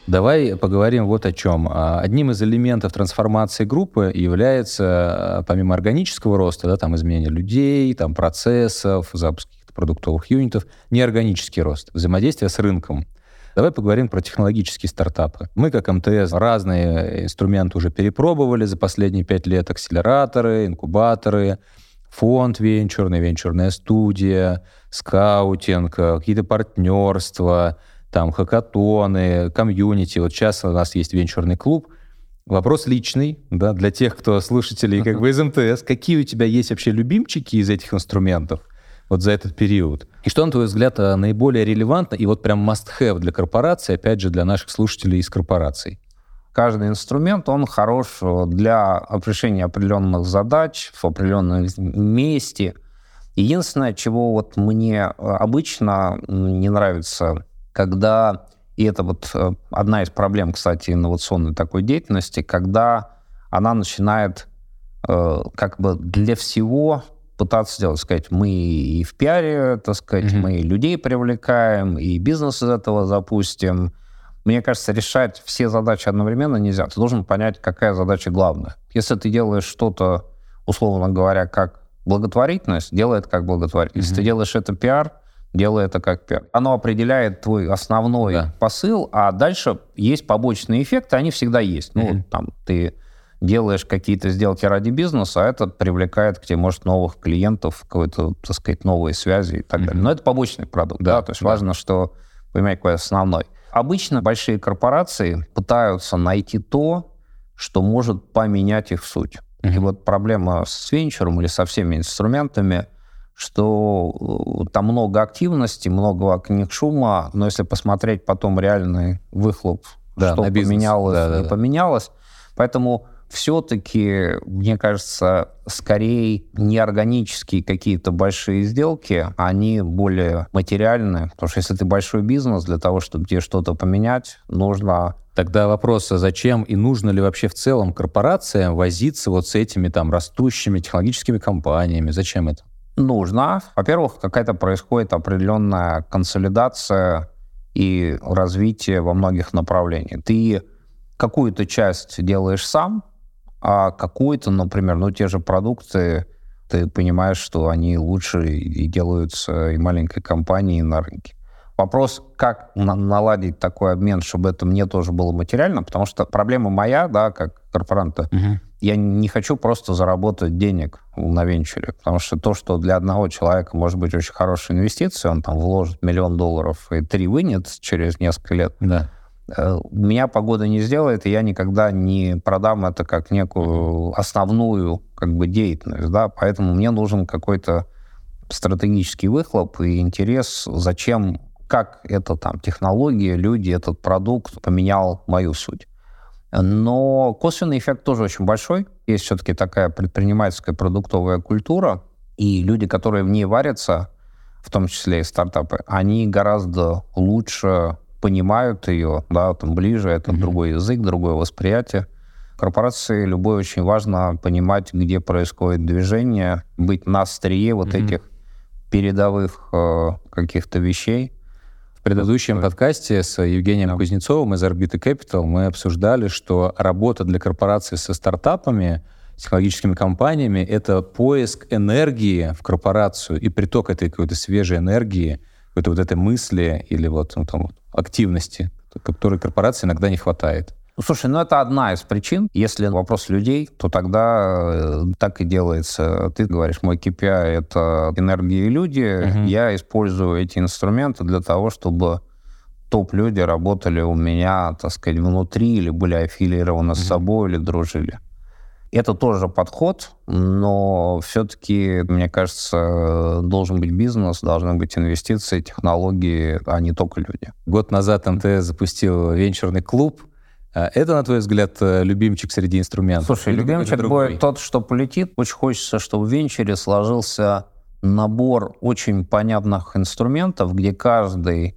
Давай поговорим вот о чем. А, одним из элементов трансформации группы является, а, помимо органического роста, да, там изменение людей, там процессов, запуск продуктовых юнитов, неорганический рост, взаимодействие с рынком. Давай поговорим про технологические стартапы. Мы, как МТС, разные инструменты уже перепробовали за последние пять лет. Акселераторы, инкубаторы, фонд венчурный, венчурная студия, скаутинг, какие-то партнерства, там хакатоны, комьюнити. Вот сейчас у нас есть венчурный клуб. Вопрос личный, да, для тех, кто слушателей как бы из МТС. Какие у тебя есть вообще любимчики из этих инструментов? вот за этот период. И что, на твой взгляд, э, наиболее релевантно и вот прям must-have для корпорации, опять же, для наших слушателей из корпораций? Каждый инструмент, он хорош э, для решения определенных задач в определенном месте. Единственное, чего вот мне э, обычно не нравится, когда И это вот э, одна из проблем, кстати, инновационной такой деятельности, когда она начинает э, как бы для всего пытаться сделать, сказать, мы и в пиаре, так сказать, mm-hmm. мы и людей привлекаем, и бизнес из этого запустим. Мне кажется, решать все задачи одновременно нельзя. Ты должен понять, какая задача главная. Если ты делаешь что-то, условно говоря, как благотворительность, делай это как благотворительность. Mm-hmm. Если ты делаешь это пиар, делай это как пиар. Оно определяет твой основной да. посыл, а дальше есть побочные эффекты, они всегда есть. Mm-hmm. Ну, там, ты делаешь какие-то сделки ради бизнеса, а это привлекает к тебе, может, новых клиентов, какой-то, так сказать, новые связи и так mm-hmm. далее. Но это побочный продукт, да, да? то есть да. важно, что понимать, какой основной. Обычно большие корпорации пытаются найти то, что может поменять их суть. Mm-hmm. И вот проблема с венчуром или со всеми инструментами, что э, там много активности, много вокруг шума, но если посмотреть потом реальный выхлоп, да, что поменялось, да, да, не да. поменялось, поэтому все-таки, мне кажется, скорее неорганические какие-то большие сделки, они более материальные. Потому что если ты большой бизнес, для того, чтобы тебе что-то поменять, нужно Тогда вопрос, а зачем и нужно ли вообще в целом корпорациям возиться вот с этими там растущими технологическими компаниями? Зачем это? Нужно. Во-первых, какая-то происходит определенная консолидация и развитие во многих направлениях. Ты какую-то часть делаешь сам, а какую-то, например, ну, те же продукты, ты понимаешь, что они лучше и делаются и маленькой компанией на рынке. Вопрос, как на- наладить такой обмен, чтобы это мне тоже было материально, потому что проблема моя, да, как корпоранта, угу. Я не хочу просто заработать денег на венчуре, потому что то, что для одного человека может быть очень хорошей инвестицией, он там вложит миллион долларов и три вынет через несколько лет, да Э, меня погода не сделает, и я никогда не продам это как некую основную как бы деятельность, да, поэтому мне нужен какой-то стратегический выхлоп и интерес, зачем, как эта там технология, люди, этот продукт поменял мою суть. Но косвенный эффект тоже очень большой. Есть все-таки такая предпринимательская продуктовая культура, и люди, которые в ней варятся, в том числе и стартапы, они гораздо лучше понимают ее, да, там ближе, это mm-hmm. другой язык, другое восприятие. Корпорации любой очень важно понимать, где происходит движение, быть на острие вот mm-hmm. этих передовых э, каких-то вещей. В предыдущем подкасте с Евгением да. Кузнецовым из Orbital Capital мы обсуждали, что работа для корпорации со стартапами, с технологическими компаниями — это поиск энергии в корпорацию и приток этой какой-то свежей энергии, какой-то вот этой мысли или вот ну, там, активности, которой корпорации иногда не хватает. Ну, слушай, ну это одна из причин. Если вопрос людей, то тогда э, так и делается. Ты говоришь, мой KPI — это энергия и люди. Uh-huh. Я использую эти инструменты для того, чтобы топ-люди работали у меня, так сказать, внутри или были аффилированы uh-huh. с собой или дружили. Это тоже подход, но все-таки, мне кажется, должен быть бизнес, должны быть инвестиции, технологии, а не только люди. Год назад МТС запустил венчурный клуб. А это, на твой взгляд, любимчик среди инструментов? Слушай, Или любимчик будет тот, что полетит. Очень хочется, чтобы в венчуре сложился набор очень понятных инструментов, где каждый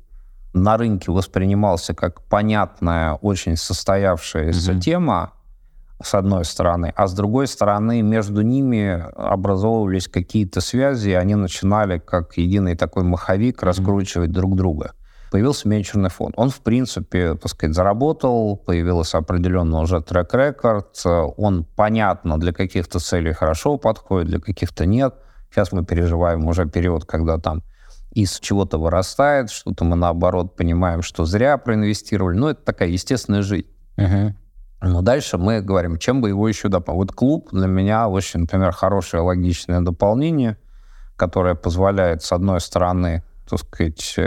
на рынке воспринимался как понятная, очень состоявшаяся mm-hmm. тема, с одной стороны, а с другой стороны между ними образовывались какие-то связи, и они начинали как единый такой маховик раскручивать mm-hmm. друг друга. Появился венчурный фонд. Он, в принципе, так сказать, заработал, появился определенно уже трек-рекорд, он, понятно, для каких-то целей хорошо подходит, для каких-то нет. Сейчас мы переживаем уже период, когда там из чего-то вырастает, что-то мы, наоборот, понимаем, что зря проинвестировали. Ну, это такая естественная жизнь. Uh-huh. Но дальше мы говорим, чем бы его еще дополнить. Вот клуб для меня очень, например, хорошее логичное дополнение, которое позволяет, с одной стороны, так сказать,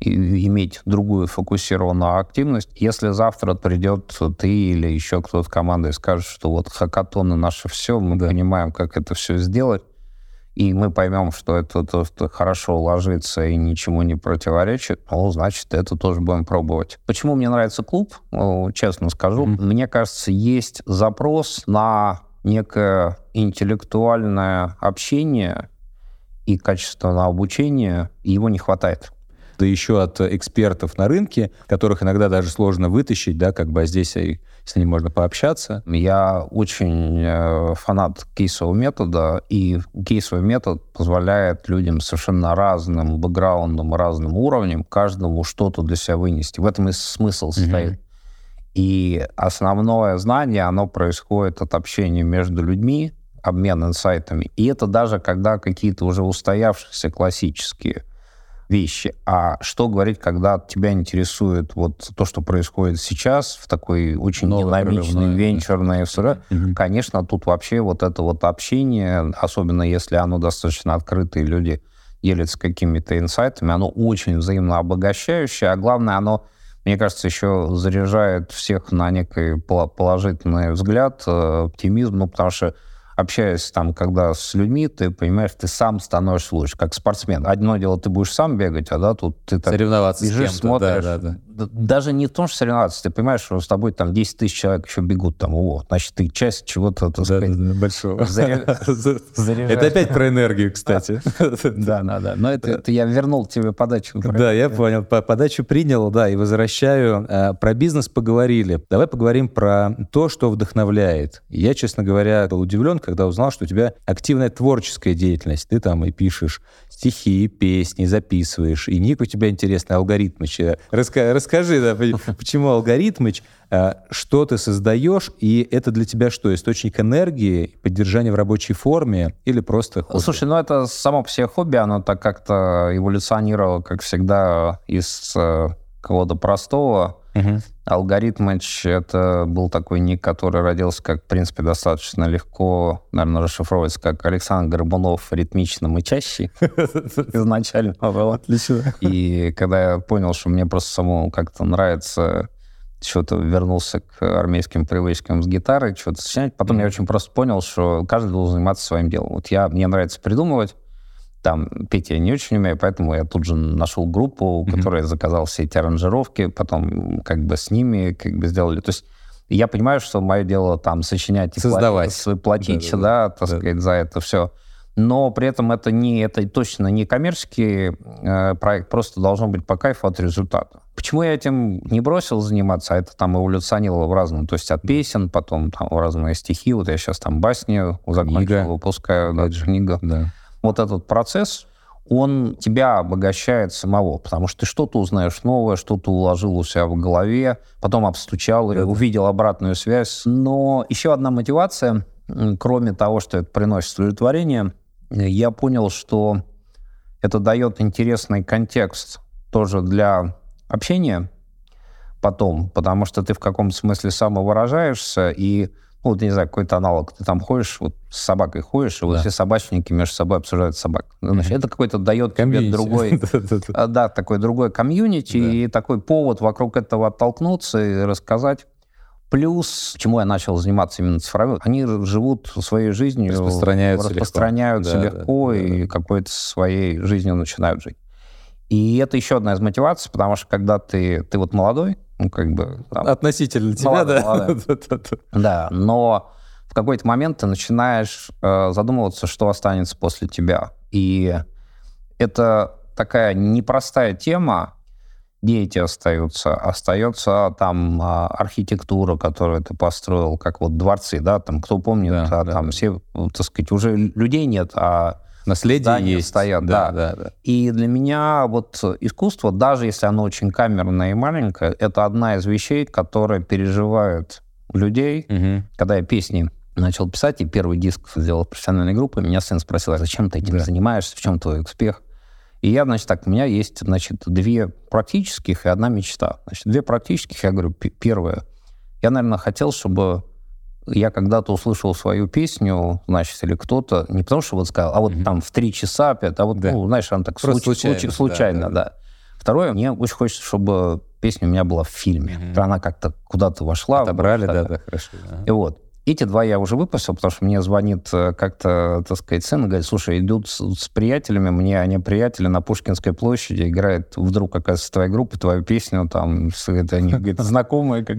иметь другую фокусированную активность. Если завтра придет ты или еще кто-то команда и скажет, что вот хакатоны наше все, мы да. понимаем, как это все сделать, и мы поймем, что это, то, что хорошо ложится и ничему не противоречит, ну, значит, это тоже будем пробовать. Почему мне нравится клуб? Ну, честно скажу, mm-hmm. мне кажется, есть запрос на некое интеллектуальное общение и качественное обучение, и его не хватает. Да еще от экспертов на рынке, которых иногда даже сложно вытащить, да, как бы а здесь с ними можно пообщаться. Я очень э, фанат кейсового метода, и кейсовый метод позволяет людям совершенно разным бэкграундом, разным уровнем, каждому что-то для себя вынести. В этом и смысл состоит. Mm-hmm. И основное знание, оно происходит от общения между людьми, обмен инсайтами. И это даже когда какие-то уже устоявшиеся классические вещи. А что говорить, когда тебя интересует вот то, что происходит сейчас в такой очень Новое динамичной, венчурной сфере? Угу. Конечно, тут вообще вот это вот общение, особенно если оно достаточно открытое, люди делятся какими-то инсайтами, оно очень взаимно обогащающее, а главное, оно мне кажется, еще заряжает всех на некий положительный взгляд, э, оптимизм, ну, потому что общаясь там, когда с людьми, ты понимаешь, ты сам становишься лучше, как спортсмен. Одно дело, ты будешь сам бегать, а да, тут ты так Соревноваться бежишь, с смотришь. Да, да, да. Даже не в том, что соревноваться, ты понимаешь, что с тобой там 10 тысяч человек еще бегут, там, о, значит, ты часть чего-то, так да, сказать, да, да, большого. *laughs* Это опять про энергию, кстати. *laughs* Да, да, да. Но это я вернул тебе подачу. Да, я понял. Подачу принял, да, и возвращаю. Э, про бизнес поговорили. Давай поговорим про то, что вдохновляет. Я, честно говоря, был удивлен, когда узнал, что у тебя активная творческая деятельность. Ты там и пишешь стихи, песни, записываешь. И ник у тебя интересный, алгоритмыч. Раска расскажи, да, *laughs* почему алгоритмыч, э, что ты создаешь, и это для тебя что, источник энергии, поддержание в рабочей форме или просто хобби? Слушай, ну это само по себе хобби, оно так как-то эволюционировало, как всегда, из э, кого-то простого Угу. Алгоритмыч — это был такой ник, который родился, как, в принципе, достаточно легко, наверное, расшифровывается, как Александр Горбунов ритмично мычащий *laughs* изначально было. Отлично. И когда я понял, что мне просто самому как-то нравится что-то вернулся к армейским привычкам с гитарой, что-то сочинять. Потом mm-hmm. я очень просто понял, что каждый должен заниматься своим делом. Вот я, мне нравится придумывать, там петь я не очень умею, поэтому я тут же нашел группу, mm-hmm. которая заказал все эти аранжировки, потом как бы с ними как бы сделали. То есть я понимаю, что мое дело там сочинять и Создавать. платить, платить да, да, да, так да. сказать, за это все. Но при этом это не это точно не коммерческий э, проект, просто должно быть по кайфу от результата. Почему я этим не бросил заниматься, а это там эволюционировало в разном, то есть от песен, потом там разные стихи, вот я сейчас там басни закончил, выпускаю, да, книга. Да вот этот процесс, он тебя обогащает самого, потому что ты что-то узнаешь новое, что-то уложил у себя в голове, потом обстучал или увидел обратную связь. Но еще одна мотивация, кроме того, что это приносит удовлетворение, я понял, что это дает интересный контекст тоже для общения потом, потому что ты в каком-то смысле самовыражаешься, и ну, вот, не знаю, какой-то аналог. Ты там ходишь, вот с собакой ходишь, и вот все собачники между собой обсуждают собак. Значит, mm-hmm. это какой-то дает тебе другой... *laughs* А, да, такой другой комьюнити, и такой повод вокруг этого оттолкнуться и рассказать. Плюс, чему я начал заниматься именно цифровым, они живут своей жизнью, распространяются, распространяются легко, легко да, и да. какой-то своей жизнью начинают жить. И это еще одна из мотиваций, потому что когда ты, ты вот молодой, ну, как бы... Там, Относительно тебя, молодой, да? Молодой. *laughs* да, но в какой-то момент ты начинаешь э, задумываться, что останется после тебя. И это такая непростая тема, дети остаются, остается там а, архитектура, которую ты построил, как вот дворцы, да, там, кто помнит, да, а, да, там да. все, так сказать, уже людей нет, а Наследие есть. стоят, да, да. да, да. И для меня вот искусство, даже если оно очень камерное и маленькое, это одна из вещей, которые переживают людей. Угу. Когда я песни начал писать, и первый диск сделал профессиональной группы, меня сын спросил, а зачем ты этим да. занимаешься, в чем твой успех? И я, значит, так, у меня есть, значит, две практических и одна мечта. Значит, две практических, я говорю, первое, я, наверное, хотел, чтобы я когда-то услышал свою песню, значит, или кто-то, не потому что вот сказал, а вот mm-hmm. там в три часа опять, а вот, да. ну, знаешь, она так случ- случайно, случ- случайно, да, да. да. Второе, мне очень хочется, чтобы песня у меня была в фильме, mm-hmm. она как-то куда-то вошла. Отобрали, да, да, хорошо. И вот. Эти два я уже выпустил, потому что мне звонит э, как-то, так сказать, сын и говорит, слушай, идут с, с приятелями, мне они приятели на Пушкинской площади, играет вдруг, оказывается, твоя группа, твою песню, там, это они, говорит, *laughs* знакомые. Как.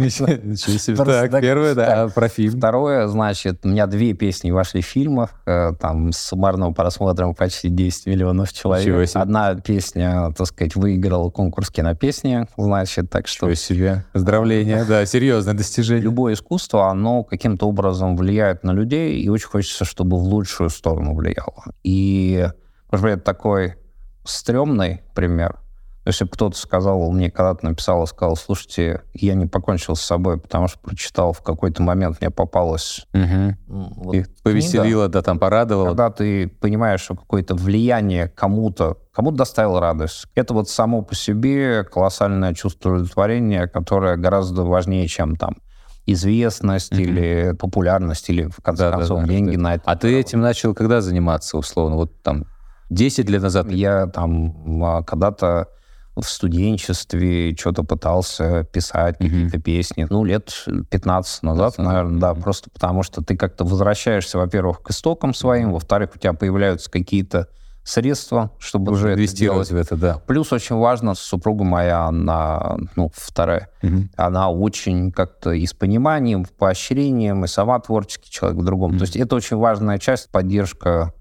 Так, первое, да, про фильм. Второе, значит, у меня две песни вошли в фильмах, э, там, с суммарным просмотром почти 10 миллионов человек. Одна песня, так сказать, выиграла конкурс кинопесни, значит, так что... Себе. Поздравления, да, серьезное достижение. Любое искусство, оно каким-то образом влияет на людей, и очень хочется, чтобы в лучшую сторону влияло. И, может быть, это такой стрёмный пример. Если бы кто-то сказал, мне когда-то написал и сказал, слушайте, я не покончил с собой, потому что прочитал в какой-то момент, мне попалось... Угу. Вот и повеселило, да, там порадовало. Когда ты понимаешь, что какое-то влияние кому-то, кому-то доставило радость. Это вот само по себе колоссальное чувство удовлетворения, которое гораздо важнее, чем там известность mm-hmm. или популярность, или, в конце да, концов, да, да, деньги да. на это. А ты этим начал когда заниматься, условно? Вот там 10 лет назад? Я там а, когда-то в студенчестве что-то пытался писать, mm-hmm. какие-то песни. Ну, лет 15 назад, 15, наверное, mm-hmm. да. Просто потому что ты как-то возвращаешься, во-первых, к истокам своим, mm-hmm. во-вторых, у тебя появляются какие-то средства, чтобы уже инвестировать это в это, да. Плюс очень важно, супруга моя, она, ну, вторая, угу. она очень как-то и с пониманием, поощрением, и сама творческий человек в другом. Угу. То есть это очень важная часть, поддержка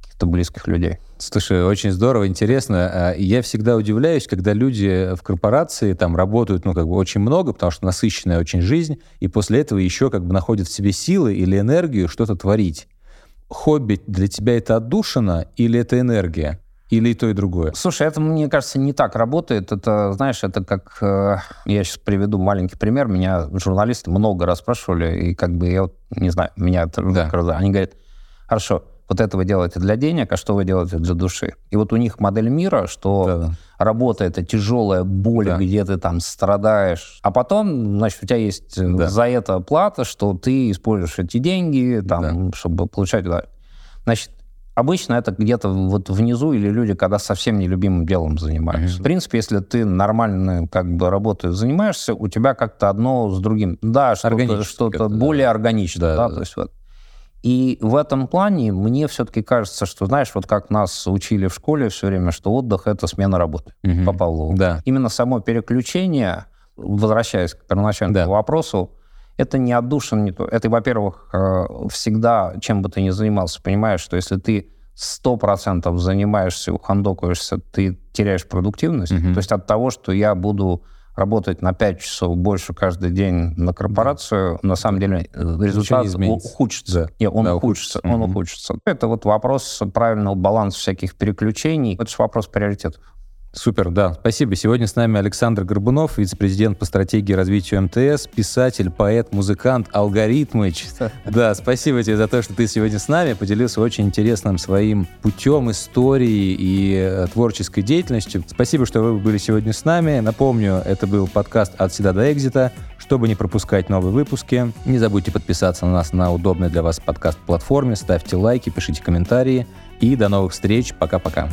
каких-то близких людей. Слушай, очень здорово, интересно. А, я всегда удивляюсь, когда люди в корпорации там работают, ну, как бы очень много, потому что насыщенная очень жизнь, и после этого еще как бы находят в себе силы или энергию что-то творить хобби для тебя это отдушина или это энергия? Или и то, и другое? Слушай, это, мне кажется, не так работает. Это, знаешь, это как... Э, я сейчас приведу маленький пример. Меня журналисты много раз спрашивали, и как бы я вот, не знаю, меня. Да. Они говорят, хорошо, вот это вы делаете для денег, а что вы делаете для души? И вот у них модель мира, что да, да. работа — это тяжелая боль, да. где ты там страдаешь, а потом, значит, у тебя есть э, да. за это плата, что ты используешь эти деньги, там, да. чтобы получать... Да. Значит, Обычно это где-то вот внизу или люди, когда совсем нелюбимым делом занимаются. Mm-hmm. В принципе, если ты нормально как бы работой занимаешься, у тебя как-то одно с другим. Да, что-то, что-то более органичное. Да, да, да. То есть вот. И в этом плане мне все-таки кажется, что, знаешь, вот как нас учили в школе все время, что отдых — это смена работы угу. по Павлову. Да. Именно само переключение, возвращаясь к первоначальному да. вопросу, это не отдушина, не то. Это, во-первых, э, всегда, чем бы ты ни занимался, понимаешь, что если ты сто процентов занимаешься, ухандокаешься, ты теряешь продуктивность. Угу. То есть от того, что я буду работать на 5 часов больше каждый день на корпорацию, на самом деле э, результат ухудшится. Да. Нет, он да, ухудшится. Он угу. ухудшится. Это вот вопрос правильного баланса всяких переключений. Это же вопрос приоритетов. Супер, да. Спасибо. Сегодня с нами Александр Горбунов, вице-президент по стратегии развития МТС, писатель, поэт, музыкант, алгоритмыч. Да, спасибо тебе за то, что ты сегодня с нами, поделился очень интересным своим путем истории и э, творческой деятельностью. Спасибо, что вы были сегодня с нами. Напомню, это был подкаст «От седа до экзита». Чтобы не пропускать новые выпуски, не забудьте подписаться на нас на удобной для вас подкаст-платформе, ставьте лайки, пишите комментарии. И до новых встреч. Пока-пока.